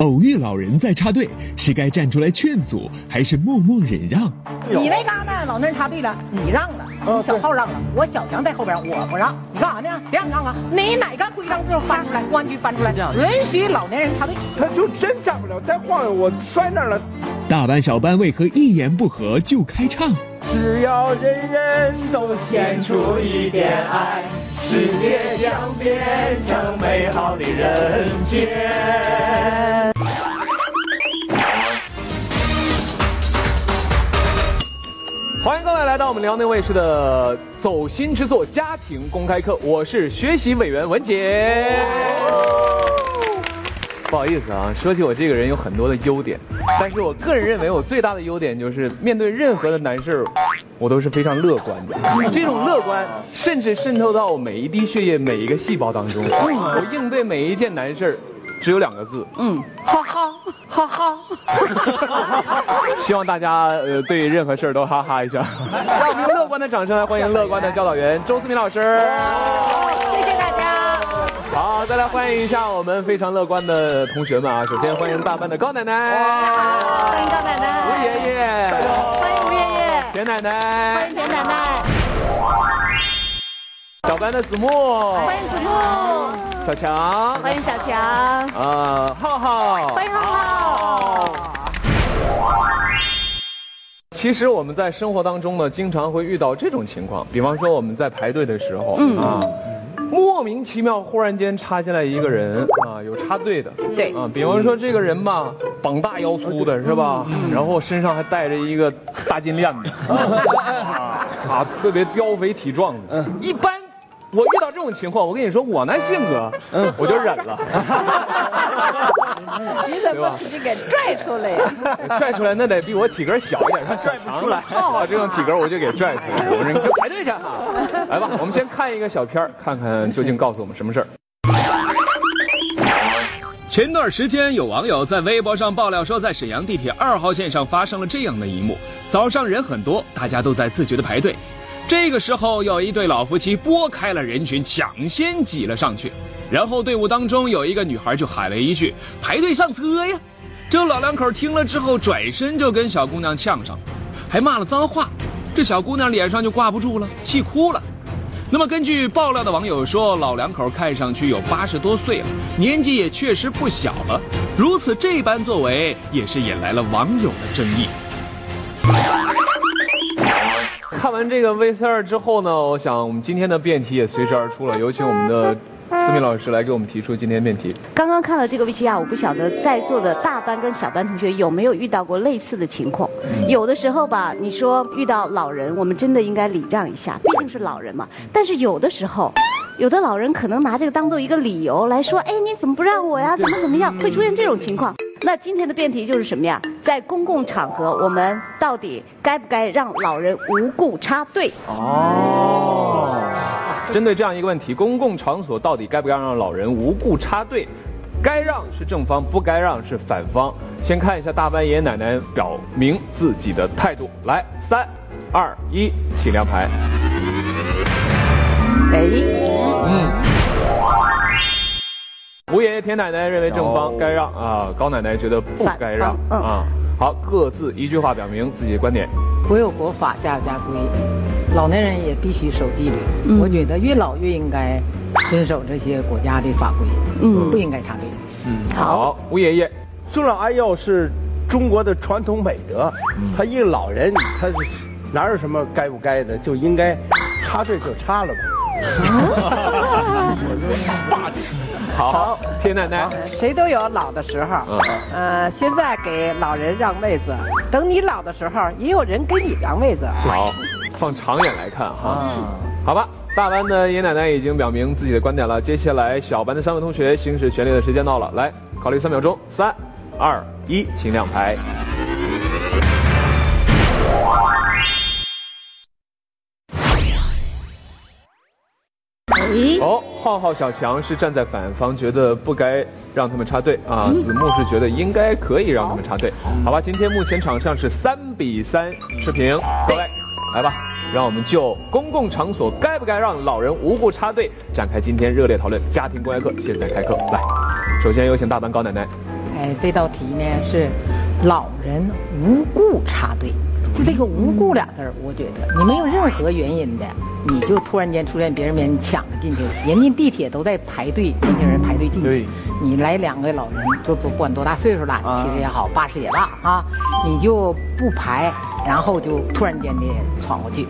偶遇老人在插队，是该站出来劝阻，还是默默忍让？你那嘎达老年人插队了，你让了，你小号让了，我小强在后边，我不让。你干啥呢？别让让啊！你哪个规章制度翻出来？公安局翻出来，允许老年人插队。他就真站不了，再晃悠我摔那儿了。大班小班为何一言不合就开唱？只要人人都献出一点爱，世界将变成美好的人间。我们辽宁卫视的《走心之作》家庭公开课，我是学习委员文杰。不好意思啊，说起我这个人有很多的优点，但是我个人认为我最大的优点就是面对任何的难事我都是非常乐观的。这种乐观甚至渗透到我每一滴血液、每一个细胞当中。我应对每一件难事只有两个字，嗯，哈哈哈哈。希望大家呃对任何事儿都哈哈一下。让我们用乐观的掌声来欢迎乐观的教导员周思明老师。谢谢大家。好，再来欢迎一下我们非常乐观的同学们啊！首先欢迎大班的高奶奶，欢迎高奶奶，吴爷爷，欢迎吴爷爷，田奶奶，欢迎田奶奶，小班的子木，欢迎子木，小强，欢迎小强，啊，浩浩，欢迎浩浩。其实我们在生活当中呢，经常会遇到这种情况，比方说我们在排队的时候，嗯。啊。莫名其妙，忽然间插进来一个人啊，有插队的，对。啊，比方说这个人吧，膀大腰粗的是吧？然后身上还带着一个大金链子，啊，特别膘肥体壮的，嗯。一般。我遇到这种情况，我跟你说，我那性格，嗯，我就忍了。你怎么把自己给拽出来呀？拽出来那得比我体格小一点，他拽不出来。哦，这种体格我就给拽出来。我说你排队去啊！来吧，我们先看一个小片看看究竟告诉我们什么事儿。前段时间，有网友在微博上爆料说，在沈阳地铁二号线上发生了这样的一幕：早上人很多，大家都在自觉的排队。这个时候，有一对老夫妻拨开了人群，抢先挤了上去。然后队伍当中有一个女孩就喊了一句：“排队上车呀！”这老两口听了之后，转身就跟小姑娘呛上，还骂了脏话。这小姑娘脸上就挂不住了，气哭了。那么根据爆料的网友说，老两口看上去有八十多岁了，年纪也确实不小了。如此这般作为，也是引来了网友的争议。看完这个 VCR 之后呢，我想我们今天的辩题也随之而出了。有请我们的思敏老师来给我们提出今天辩题。刚刚看了这个 VCR，我不晓得在座的大班跟小班同学有没有遇到过类似的情况。有的时候吧，你说遇到老人，我们真的应该礼让一下，毕竟是老人嘛。但是有的时候，有的老人可能拿这个当做一个理由来说，哎，你怎么不让我呀？怎么怎么样？会出现这种情况。那今天的辩题就是什么呀？在公共场合，我们到底该不该让老人无故插队？哦，针对这样一个问题，公共场所到底该不该让老人无故插队？该让是正方，不该让是反方。先看一下大班爷爷奶奶表明自己的态度。来，三、二、一，请亮牌。哎，嗯。吴爷爷、田奶奶认为正方该让啊，高奶奶觉得不该让啊。好，各自一句话表明自己的观点。国有国法，家有家规，老年人也必须守纪律。我觉得越老越应该遵守这些国家的法规，嗯，不应该插队。嗯，好，吴爷爷，尊老爱幼是中国的传统美德。他一个老人，他是哪有什么该不该的，就应该插队就插了吧。霸气。好，田奶奶，谁都有老的时候。嗯，呃，现在给老人让位子，等你老的时候，也有人给你让位子。好，放长远来看哈。好吧，大班的爷奶奶已经表明自己的观点了。接下来，小班的三位同学行使权利的时间到了，来考虑三秒钟，三、二、一，请亮牌。浩浩、小强是站在反方，觉得不该让他们插队啊。子木是觉得应该可以让他们插队，好吧？今天目前场上是三比三持平，各位，来吧，让我们就公共场所该不该让老人无故插队展开今天热烈讨论。家庭公开课现在开课，来，首先有请大班高奶奶。哎这道题呢是老人无故插队，就这个“无故”俩字儿，我觉得你没有任何原因的，你就突然间出现别人面前抢着进去，人家地铁都在排队，年轻人排队进去，你来两个老人，就不管多大岁数了，啊七十也好，八十也大啊，你就不排，然后就突然间的闯过去，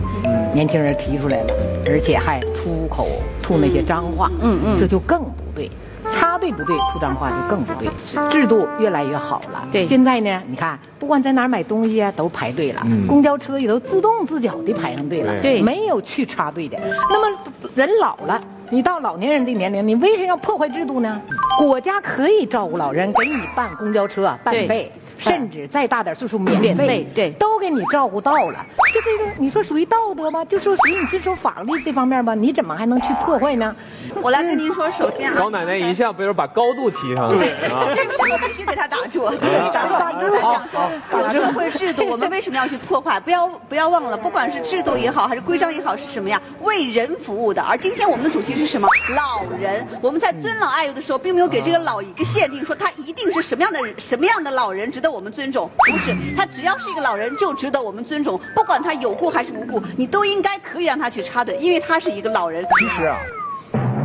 年轻人提出来了，而且还出口吐那些脏话，嗯嗯这就更不对。插队不对，土脏话就更不对。制度越来越好了。对现在呢，你看，不管在哪儿买东西啊，都排队了。嗯公交车也都自动自觉的排上队了。对没有去插队的。那么人老了，你到老年人的年龄，你为什么要破坏制度呢？国家可以照顾老人，给你办公交车办费。甚至再大点岁数免免费费，对都给你照顾到了。就这个，你说属于道德吗？就说属于你遵守法律这方面吧，你怎么还能去破坏呢？我来跟您说，首先啊，高奶奶一下被人把高度提上来啊！这个时候必须给他打住。第一个，您刚才讲说有社会制度，我们为什么要去破坏？不要不要忘了，不管是制度也好，还是规章也好，是什么呀？为人服务的。而今天我们的主题是什么？老人。我们在尊老爱幼的时候，并没有给这个老一个限定，说他一定是什么样的人，什么样的老人值得我们尊重。不是，他只要是一个老人，就值得我们尊重，不管他有故还是无故，你都应该可以让他去插队，因为他是一个老人。其实啊，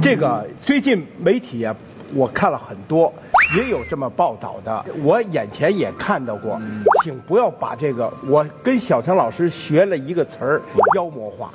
这个最近媒体啊，我看了很多，也有这么报道的，我眼前也看到过。请不要把这个，我跟小强老师学了一个词儿，妖魔化。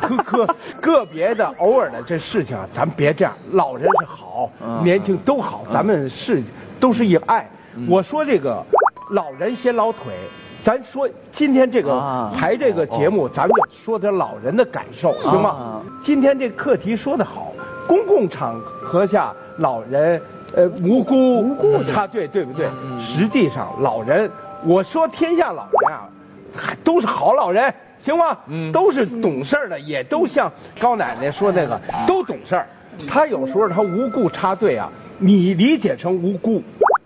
个个个别的偶尔的这事情啊，咱别这样。老人是好，年轻都好，咱们是都是以爱。我说这个老人先老腿。咱说今天这个啊排这个节目，咱们就说点老人的感受，行吗啊？今天这课题说得好，公共场合下老人，呃，无辜无辜插队，对不对？实际上，老人，我说天下老人啊，还都是好老人，行吗？嗯都是懂事儿的，也都像高奶奶说那个，都懂事儿。他有时候他无故插队啊，你理解成无辜。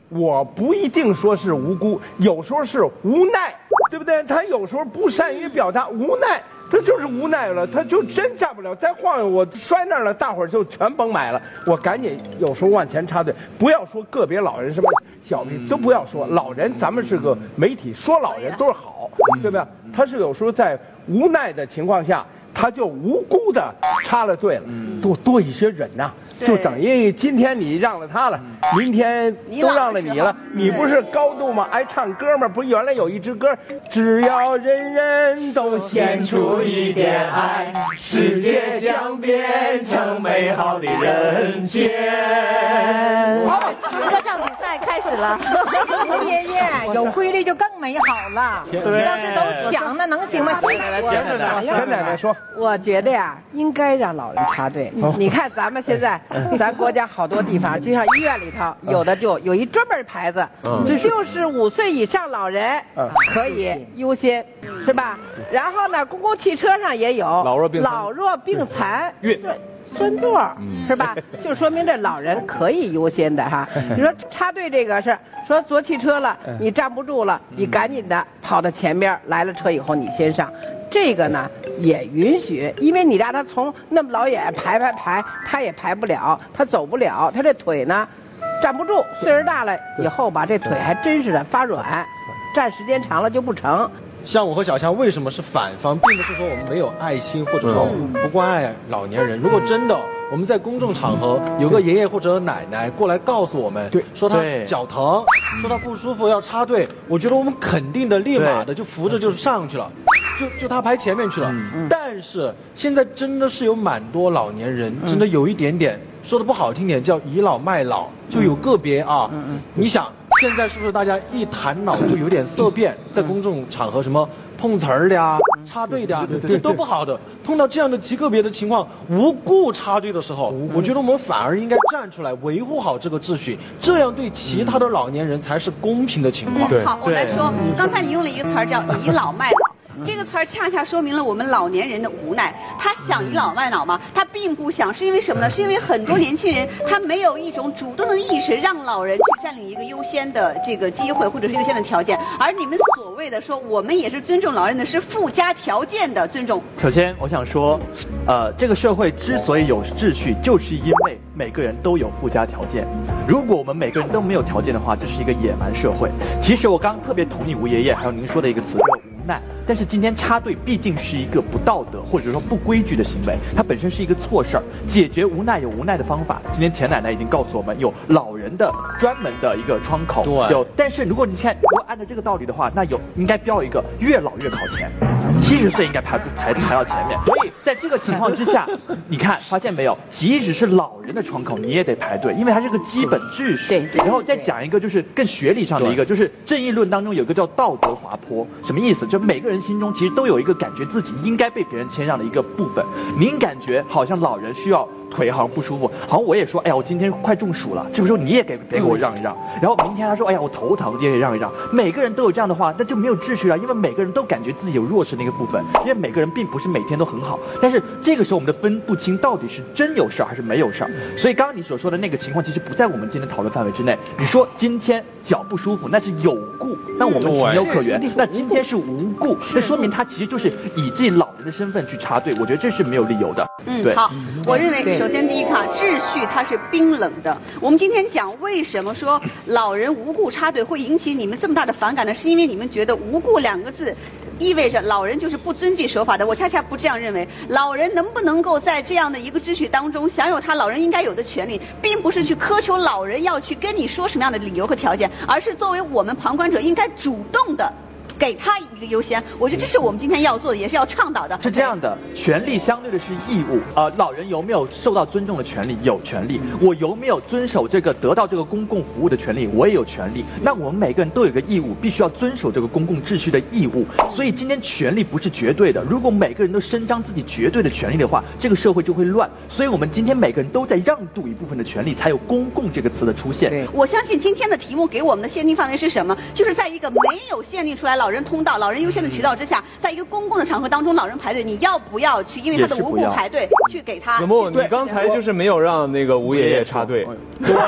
我不一定说是无辜，有时候是无奈，对不对？他有时候不善于表达，无奈，他就是无奈了，他就真站不了。再晃悠我摔那儿了，大伙儿就全甭买了。我赶紧有时候往前插队，不要说个别老人什么小病都不要说，老人咱们是个媒体，说老人都是好，对不对？他是有时候在无奈的情况下。他就无辜的插了队了，多多一些忍呐、对就等于今天你让了他了，明天都让了你了，你不是高度吗？爱唱歌吗？不是原来有一支歌，只要人人都献出一点爱，世界将变成美好的人间。好歌唱比赛开始了。爷爷有规律就更美好了。要是都抢，那能行吗？田奶奶说，我觉得呀，应该让老人插队。你看咱们现在，咱国家好多地方，就像医院里头，有的就有一专门牌子，六十五岁以上老人嗯。可以优先，是吧？然后呢，公共汽车上也有老弱病残。老弱病残孕孙座儿是吧？就说明这老人可以优先的哈。你说插队这个是说坐汽车了，你站不住了，你赶紧的跑到前边来了车以后你先上。这个呢也允许，因为你让他从那么老远排排排，他也排不了，他走不了，他这腿呢站不住，岁数大了以后吧，这腿还真是的发软，站时间长了就不成。像我和小强为什么是反方，并不是说我们没有爱心，或者说不关爱老年人。如果真的我们在公众场合有个爷爷或者奶奶过来告诉我们，对。说他脚疼，说他不舒服要插队，我觉得我们肯定的立马的就扶着就上去了，就就他排前面去了。但是现在真的是有蛮多老年人，真的有一点点说的不好听点叫倚老卖老，就有个别啊，你想。现在是不是大家一谈老就有点色变？在公众场合什么碰瓷儿的呀、插队的呀，这都不好的。碰到这样的极个别的情况，无故插队的时候，我觉得我们反而应该站出来维护好这个秩序，这样对其他的老年人才是公平的情况。对好，我来说，刚才你用了一个词儿叫倚老卖老。这个词儿恰恰说明了我们老年人的无奈。他想倚老卖老吗？他并不想，是因为什么呢？是因为很多年轻人他没有一种主动的意识，让老人去占领一个优先的这个机会或者是优先的条件。而你们所谓的说我们也是尊重老人的，是附加条件的尊重。首先，我想说，呃，这个社会之所以有秩序，就是因为每个人都有附加条件。如果我们每个人都没有条件的话，这是一个野蛮社会。其实我刚刚特别同意吴爷爷还有您说的一个词，但是今天插队毕竟是一个不道德或者说不规矩的行为，它本身是一个错事儿。解决无奈有无奈的方法。今天田奶奶已经告诉我们，有老人的专门的一个窗口，对有。但是如果你看，如果按照这个道理的话，那有应该标一个越老越考前，七十岁应该排排排到前面。所以在这个情况之下，你看发现没有，即使是老人的窗口你也得排队，因为它是个基本秩序。对对然后再讲一个就是更学理上的一个，就是正义论当中有一个叫道德滑坡，什么意思？就每个人心中其实都有一个感觉自己应该被别人谦让的一个部分。您感觉好像老人需要腿好像不舒服，好像我也说，哎呀，我今天快中暑了，这个时候你也给得给我让一让。然后明天他说，哎呀，我头疼，你也给让一让。每个人都有这样的话，那就没有秩序了，因为每个人都感觉自己有弱势那个部分，因为每个人并不是每天都很好。但是这个时候我们的分不清到底是真有事儿还是没有事儿。所以刚刚你所说的那个情况，其实不在我们今天讨论范围之内。你说今天脚不舒服，那是有故，那我们情有可原。那今天是无故，那说明他其实就是以自己老人的身份去插队，我觉得这是没有理由的。嗯，对。好，我认为首先第一看秩序它是冰冷的。我们今天讲为什么说老人无故插队会引起你们这么大的反感呢？是因为你们觉得“无故”两个字。意味着老人就是不遵纪守法的，我恰恰不这样认为。老人能不能够在这样的一个秩序当中享有他老人应该有的权利，并不是去苛求老人要去跟你说什么样的理由和条件，而是作为我们旁观者应该主动的给他一个优先。我觉得这是我们今天要做的，也是要倡导的。是这样的，权利相对的是义务。呃，老人有没有受到尊重的权利？有权利。我有没有遵守这个得到这个公共服务的权利？我也有权利。那我们每个人都有个义务，必须要遵守这个公共秩序的义务。所以今天权利不是绝对的。如果每个人都伸张自己绝对的权利的话，这个社会就会乱。所以我们今天每个人都在让渡一部分的权利，才有公共这个词的出现。我相信今天的题目给我们的限定范围是什么？就是在一个没有限定出来老人通道、老人优先的渠道之下，在一个公共的场合当中，老人排队，你要不要去？因为他的无故排队，去给他。子木，你刚才就是没有让那个吴爷爷插队。对，我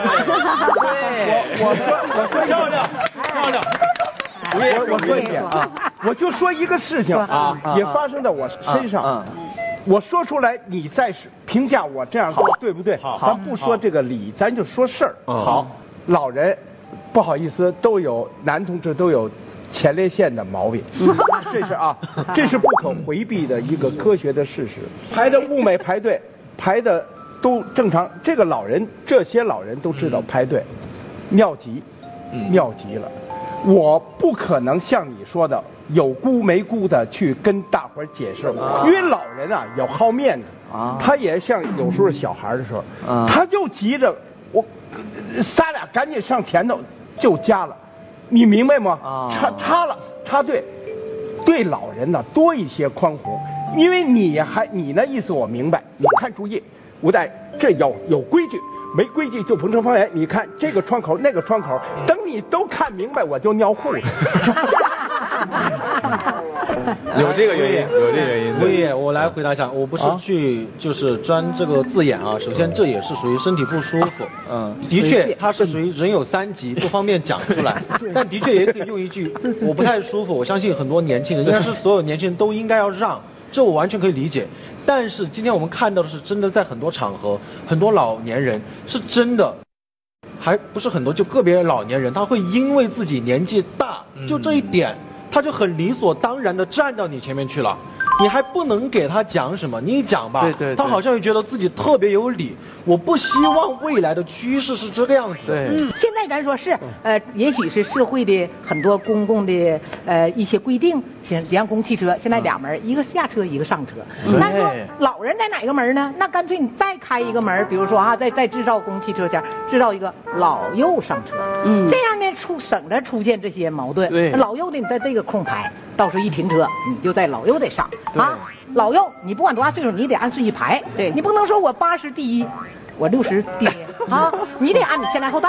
我说我说漂亮漂亮。我我说一点啊，我就说一个事情啊，也发生在我身上。我说出来，你再评价我这样做对不对？好，咱不说这个理，咱就说事儿。好，老人，不好意思，都有男同志都有前列腺的毛病，这是啊，这是不可回避的一个科学的事实。排的物美排队，排的都正常。这个老人，这些老人都知道排队，尿急，尿急了。我不可能像你说的有辜没辜的去跟大伙儿解释，因为老人啊有好面子啊，他也像有时候小孩的时候，他就急着我，仨俩赶紧上前头就加了，你明白吗？插插了插队，对老人呢多一些宽宏，因为你还你那意思我明白，你看注意，吴代这有有规矩。没规矩就不成方圆。你看这个窗口，那个窗口，等你都看明白，我就尿裤子。有这个原因，有这个原因。吴爷爷，我来回答一下，我不是去就是钻这个字眼啊。首先，这也是属于身体不舒服，嗯，的确，它是属于人有三急，不方便讲出来。但的确也可以用一句，我不太舒服。我相信很多年轻人，应该是所有年轻人都应该要让，这我完全可以理解。但是今天我们看到的是，真的在很多场合，很多老年人是真的，还不是很多，就个别老年人，他会因为自己年纪大，就这一点，他就很理所当然的站到你前面去了。你还不能给他讲什么，你一讲吧，对对对。他好像又觉得自己特别有理。我不希望未来的趋势是这个样子。嗯，现在咱说是，呃，也许是社会的很多公共的呃一些规定，像比方公共汽车现在俩门，一个下车，一个上车。那说老人在哪个门呢？那干脆你再开一个门，比如说啊，再再制造公共汽车前制造一个老幼上车，嗯，这样呢出省着出现这些矛盾。对。老幼的你在这个空排，到时候一停车你就在老幼得上啊。老幼你不管多大岁数，你得按顺序排。对。你不能说我八十第一，我六十第 啊，你得按你先来后到，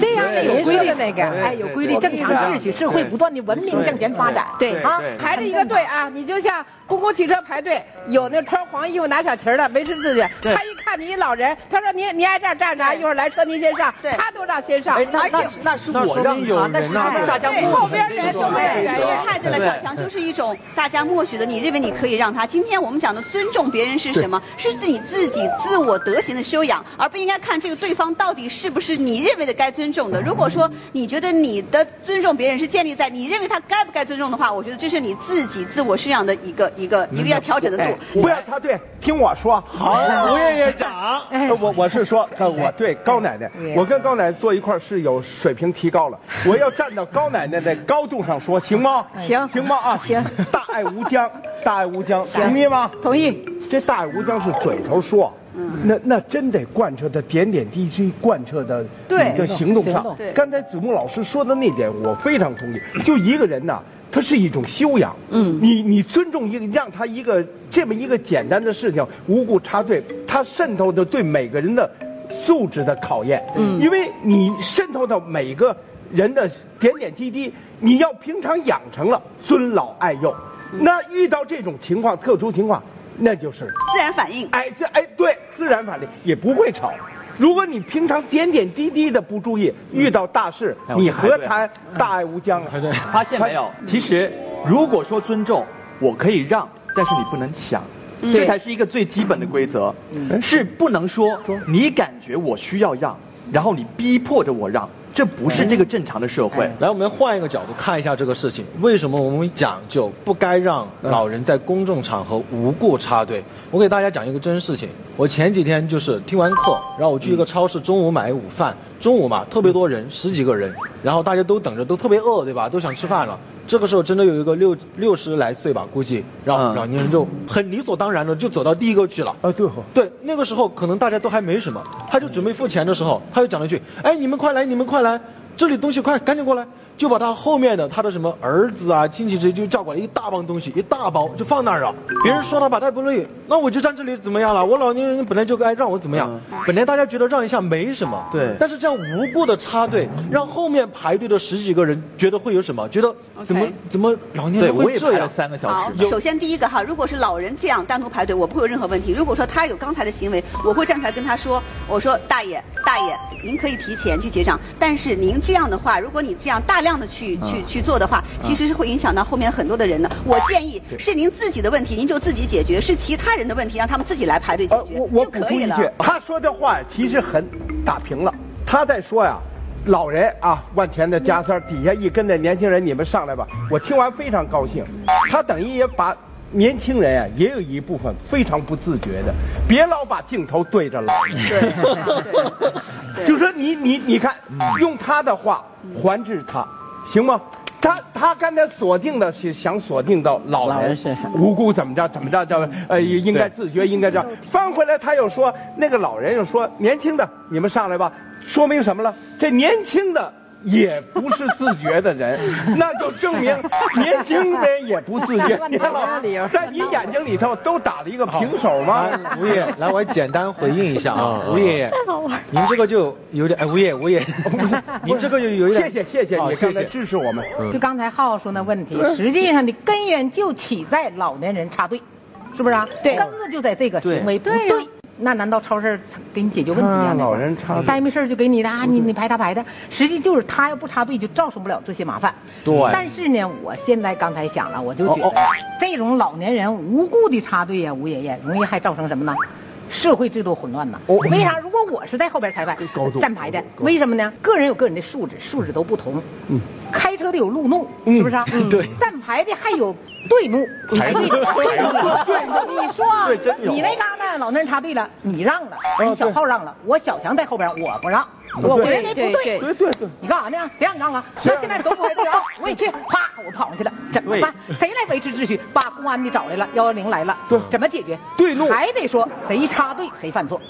这样的有规律的那个。哎，有规律，正常秩序，社会不断的文明向前发展。对啊，排着一个队啊，你就像公共汽车排队，有那穿黄衣服拿小旗儿的维持秩序。他一看你一老人，他说您您挨这儿站着，一会儿来车您先上，对他都让先上。哎，那那那是我让有他，那是大家后边人都没人这个太对了，小强就是一种大家默许的，你认为你可以让他。今天我们讲的尊重别人是什么？是你自己自我德行的修养，而不应该看这个对方到底是不是你认为的该尊重的。如果说你觉得你的尊重别人是建立在你认为他该不该尊重的话，我觉得这是你自己自我修养的一个一个一个要调整的度。不要插队，听我说。好，吴爷爷讲。呃我我是说，呃我对高奶奶，我跟高奶奶坐一块儿是有水平提高了。我要站到高奶奶的高度上说，行吗？行行吗？啊，行。大爱无疆，大爱无疆，同意吗？同意。这大爱无疆是嘴头说，那那真得贯彻的点点滴滴，贯彻的对你的行动上。对刚才子木老师说的那点，我非常同意。就一个人呐，他是一种修养。嗯，你你尊重一个，让他一个这么一个简单的事情无故插队，他渗透的对每个人的素质的考验。嗯，因为你渗透到每个人的点点滴滴，你要平常养成了尊老爱幼。那遇到这种情况，特殊情况，那就是自然反应。哎，这哎对，自然反应也不会吵。如果你平常点点滴滴的不注意，遇到大事，你何谈大爱无疆啊？发现没有？其实如果说尊重，我可以让，但是你不能抢。这才是一个最基本的规则，是不能说你感觉我需要让，然后你逼迫着我让，这不是这个正常的社会。来，我们换一个角度看一下这个事情，为什么我们讲究不该让老人在公众场合无故插队？我给大家讲一个真事情。我前几天就是听完课，然后我去一个超市，中午买午饭，中午嘛特别多人，十几个人，然后大家都等着，都特别饿，对吧？都想吃饭了。这个时候真的有一个六六十来岁吧，估计，然后嗯老年人就很理所当然的就走到第一个去了。啊，对哦，对，那个时候可能大家都还没什么，他就准备付钱的时候，他就讲了一句：“哎，你们快来，你们快来，这里东西快，赶紧过来。”就把他后面的他的什么儿子啊、亲戚这些就叫过来一大帮东西，一大包就放那儿了。别人说他把他不乐意，那我就站这里怎么样了？我老年人本来就该让我怎么样？本来大家觉得让一下没什么，对但是这样无故的插队，让后面排队的十几个人觉得会有什么？觉得怎么怎么老年，人会这样？三个小好时。，首先第一个哈，如果是老人这样单独排队，我不会有任何问题。如果说他有刚才的行为，我会站出来跟他说：“我说大爷，大爷，您可以提前去结账，但是您这样的话，如果你这样大量的去去去做的话，其实是会影响到后面很多的人的。我建议是您自己的问题，您就自己解决；是其他人的问题，让他们自己来排队解呃，决我我就可以了。补充一句，他说的话其实很打平了。他在说呀，老人啊，往前的加塞儿底下一跟的年轻人，你们上来吧。我听完非常高兴，他等于也把年轻人啊，也有一部分非常不自觉的，别老把镜头对着老人。对，就说你你你看，用他的话还治他，行吗？他他刚才锁定的是想锁定到老人身上无辜怎么着怎么着叫呃应该自觉应该这样，翻回来他又说那个老人又说年轻的你们上来吧，说明什么了？这年轻的。也不是自觉的人，那就证明年轻人也不自觉。你看老在你眼睛里头都打了一个平手吗？吴爷，来，我简单回应一下啊，吴爷爷，您这个就有点，哎，吴爷，吴爷，您这个就有点，谢谢谢谢好你刚才谢谢。支持我们。就刚才浩浩说那问题，实际上的根源就起在老年人插队，是不是啊？对根子就在这个行为对。那难道超市给你解决问题啊？啊老人插队呆没事儿就给你的啊，你你排他排的，实际就是他要不插队就造成不了这些麻烦。对但是呢，我现在刚才想了，我就觉得这种老年人无故的插队呀，吴爷爷容易还造成什么呢？社会制度混乱呐。哦为啥？如果我是在后边裁判站牌的，为什么呢？个人有个人的素质，素质都不同。嗯开车的有路怒，是不是啊？对站牌的还有队怒。排队，对，你说你那嘎达老那人插队了，你让了，哦你小炮让了，我小强在后边，我不让，我觉得不对对。对对对。你干啥呢？别让你让啊！那现在都不排队啊！我也去，啪，我跑上去了，怎么办？谁来维持秩序？把公安的找来了，幺幺零来了，对怎么解决？对路还得说谁插队谁犯错，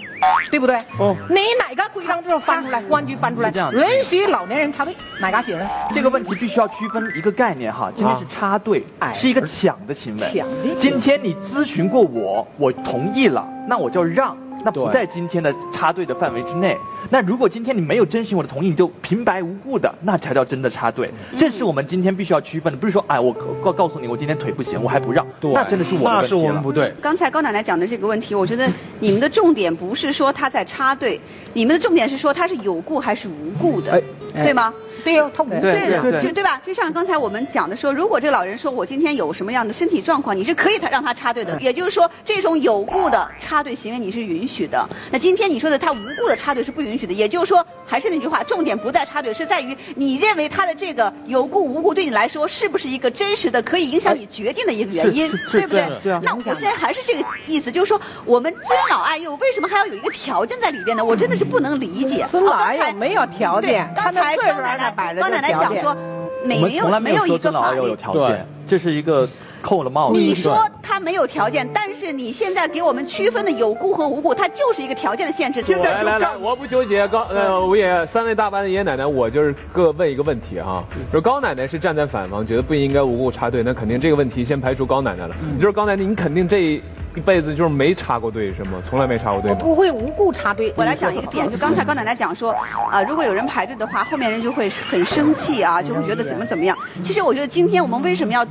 对不对？哦你哪个规章制度翻出来？公安局翻出来这样，允许老年人插队，哪嘎写的？这个问题必须要区分一个概念哈，今天是插队，哎是一个抢的行为。抢的行为今天你咨询过我，我同意了，那我就让。那不在今天的插队的范围之内。那如果今天你没有征询我的同意，你就平白无故的，那才叫真的插队。这是我们今天必须要区分的，不是说哎，我告告诉你，我今天腿不行，我还不让，那真的是我的那是我们不对。刚才高奶奶讲的这个问题，我觉得 你们的重点不是说他在插队，你们的重点是说他是有故还是无故的，对吗？对呀，他无对的，就对吧？就像刚才我们讲的说，如果这个老人说我今天有什么样的身体状况，你是可以他让他插队的。也就是说，这种有故的插队行为你是允许的。那今天你说的他无故的插队是不允许的。也就是说，还是那句话，重点不在插队，是在于你认为他的这个有故无故对你来说是不是一个真实的可以影响你决定的一个原因，对不对？那我现在还是这个意思，就是说我们尊老爱幼为什么还要有一个条件在里边呢？我真的是不能理解。尊老爱幼没有条件，刚才高奶奶。高奶奶讲说，没有没有一个法律有条件，这是一个扣了帽子。你说他没有条件，但是你现在给我们区分的有故和无故，它就是一个条件的限制。来来来，我不纠结。高呃，吴爷三位大班的爷爷奶奶，我就是各问一个问题哈。说高奶奶是站在反方，觉得不应该无故插队，那肯定这个问题先排除高奶奶了。你就是高奶奶，你肯定这。一辈子就是没插过队是吗？从来没插过队。我不会无故插队。我来讲一个点，就刚才高奶奶讲说，啊，如果有人排队的话，后面人就会很生气啊，就会觉得怎么怎么样。其实我觉得今天我们为什么要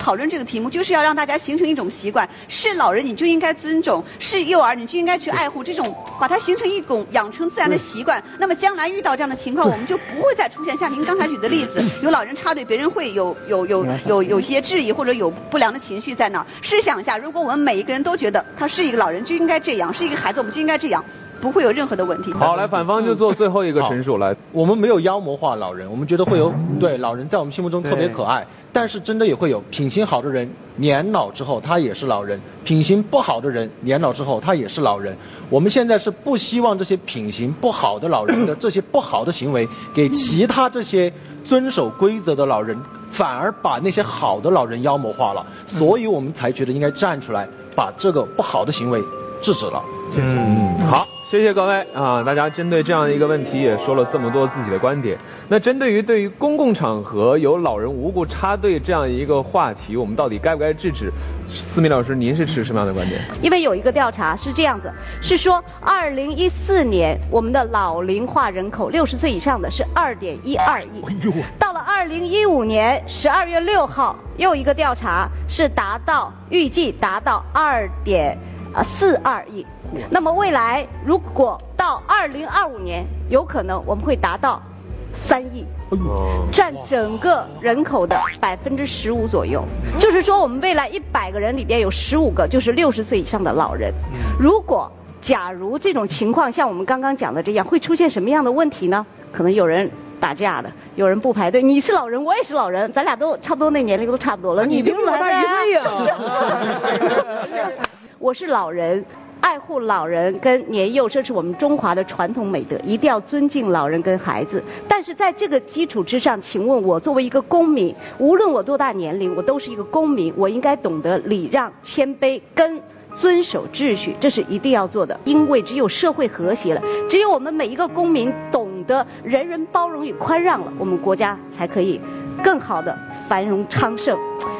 讨论这个题目，就是要让大家形成一种习惯：是老人你就应该尊重，是幼儿你就应该去爱护，这种把它形成一种养成自然的习惯。那么将来遇到这样的情况，我们就不会再出现像您刚才举的例子，有老人插队，别人会有有有有有些质疑或者有不良的情绪在那儿。试想一下，如果我们每一个人都觉得他是一个老人就应该这样，是一个孩子我们就应该这样，不会有任何的问题。好，来反方就做最后一个陈述来。我们没有妖魔化老人，我们觉得会有对老人在我们心目中特别可爱，但是真的也会有品行好的人，年老之后他也是老人；品行不好的人，年老之后他也是老人。我们现在是不希望这些品行不好的老人的这些不好的行为，给其他这些遵守规则的老人。反而把那些好的老人妖魔化了，所以我们才觉得应该站出来，把这个不好的行为制止了。嗯，好，谢谢各位啊！大家针对这样一个问题也说了这么多自己的观点。那针对于对于公共场合有老人无故插队这样一个话题，我们到底该不该制止？思敏老师，您是持什么样的观点？因为有一个调查是这样子，是说二零一四年我们的老龄化人口六十岁以上的是二点一二亿，到了二零一五年十二月六号又一个调查是达到预计达到二点呃四二亿，那么未来如果到二零二五年，有可能我们会达到三亿。占整个人口的百分之十五左右，就是说我们未来一百个人里边有十五个就是六十岁以上的老人。如果假如这种情况像我们刚刚讲的这样，会出现什么样的问题呢？可能有人打架的，有人不排队。你是老人，我也是老人，咱俩都差不多那年龄都差不多了，你凭什么排队呀？我是老人。爱护老人跟年幼，这是我们中华的传统美德，一定要尊敬老人跟孩子。但是在这个基础之上，请问我作为一个公民，无论我多大年龄，我都是一个公民，我应该懂得礼让、谦卑跟遵守秩序，这是一定要做的。因为只有社会和谐了，只有我们每一个公民懂得人人包容与宽让了，我们国家才可以更好的繁荣昌盛。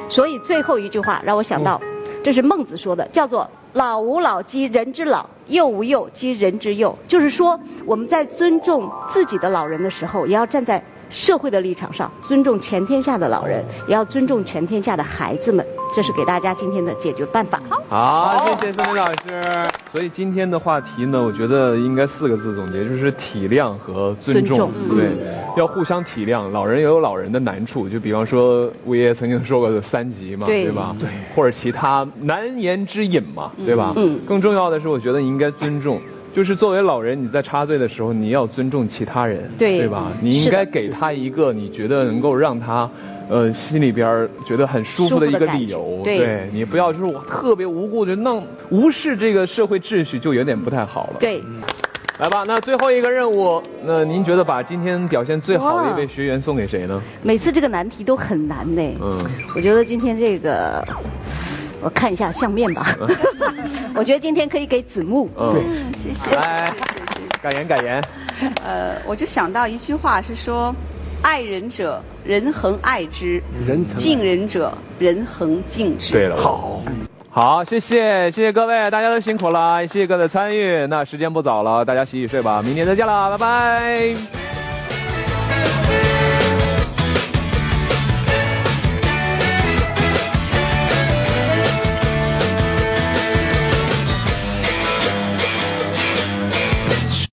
所以最后一句话让我想到，这是孟子说的，叫做。老吾老及人之老，幼吾幼及人之幼。就是说，我们在尊重自己的老人的时候，也要站在社会的立场上，尊重全天下的老人，也要尊重全天下的孩子们。这是给大家今天的解决办法。好，谢谢孙明老师。所以今天的话题呢，我觉得应该四个字总结，就是体谅和尊重。对，要互相体谅。老人也有老人的难处，就比方说吴爷爷曾经说过的三级嘛，对吧？对，或者其他难言之隐嘛，对吧？嗯。更重要的是，我觉得你应该尊重，就是作为老人，你在插队的时候，你要尊重其他人，对吧？你应该给他一个你觉得能够让他。呃，心里边觉得很舒服的一个理由，对你不要就是我特别无故就弄无视这个社会秩序，就有点不太好了。对，来吧，那最后一个任务，那您觉得把今天表现最好的一位学员送给谁呢？每次这个难题都很难呢。嗯，我觉得今天这个，我看一下相面吧。我觉得今天可以给子木。嗯，谢谢。来，感言感言。呃，我就想到一句话是说。爱人者，人恒爱之；敬人者，人恒敬之。对了，好。好，谢谢谢谢各位，大家都辛苦了，谢谢各位的参与。那时间不早了，大家洗洗睡吧，明天再见了，拜拜。